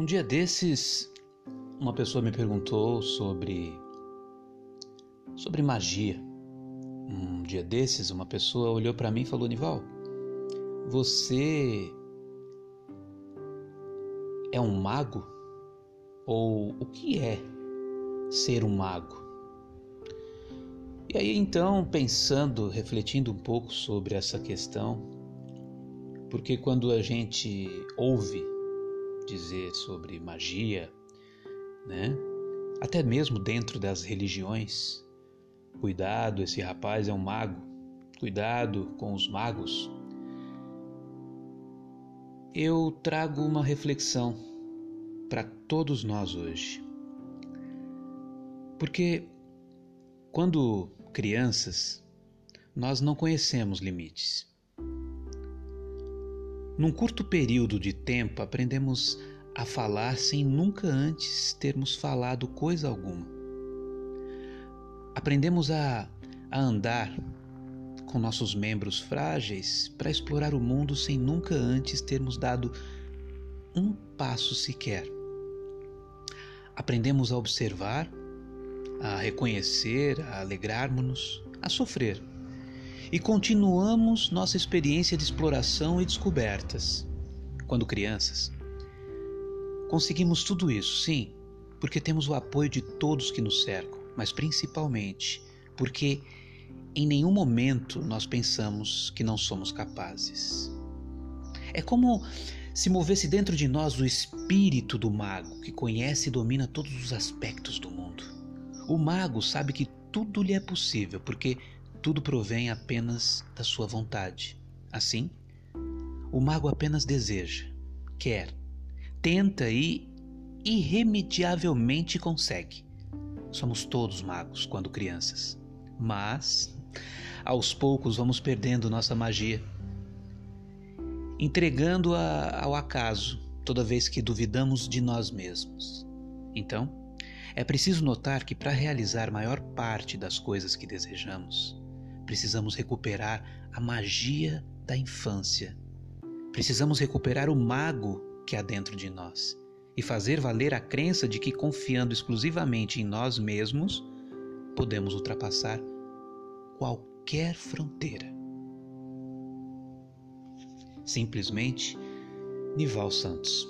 Um dia desses, uma pessoa me perguntou sobre sobre magia. Um dia desses, uma pessoa olhou para mim e falou: "Nival, você é um mago? Ou o que é ser um mago?" E aí então, pensando, refletindo um pouco sobre essa questão, porque quando a gente ouve dizer sobre magia, né? Até mesmo dentro das religiões, cuidado, esse rapaz é um mago, cuidado com os magos. Eu trago uma reflexão para todos nós hoje. Porque quando crianças, nós não conhecemos limites. Num curto período de tempo, aprendemos a falar sem nunca antes termos falado coisa alguma. Aprendemos a, a andar com nossos membros frágeis para explorar o mundo sem nunca antes termos dado um passo sequer. Aprendemos a observar a reconhecer, a alegrarmos-nos, a sofrer. E continuamos nossa experiência de exploração e descobertas. Quando crianças, conseguimos tudo isso, sim, porque temos o apoio de todos que nos cercam, mas principalmente porque em nenhum momento nós pensamos que não somos capazes. É como se movesse dentro de nós o espírito do mago que conhece e domina todos os aspectos do mundo. O mago sabe que tudo lhe é possível, porque tudo provém apenas da sua vontade. Assim, o mago apenas deseja, quer, tenta e irremediavelmente consegue. Somos todos magos quando crianças, mas aos poucos vamos perdendo nossa magia, entregando-a ao acaso toda vez que duvidamos de nós mesmos. Então, é preciso notar que para realizar maior parte das coisas que desejamos, precisamos recuperar a magia da infância. Precisamos recuperar o mago que há dentro de nós e fazer valer a crença de que, confiando exclusivamente em nós mesmos, podemos ultrapassar qualquer fronteira. Simplesmente, Nival Santos.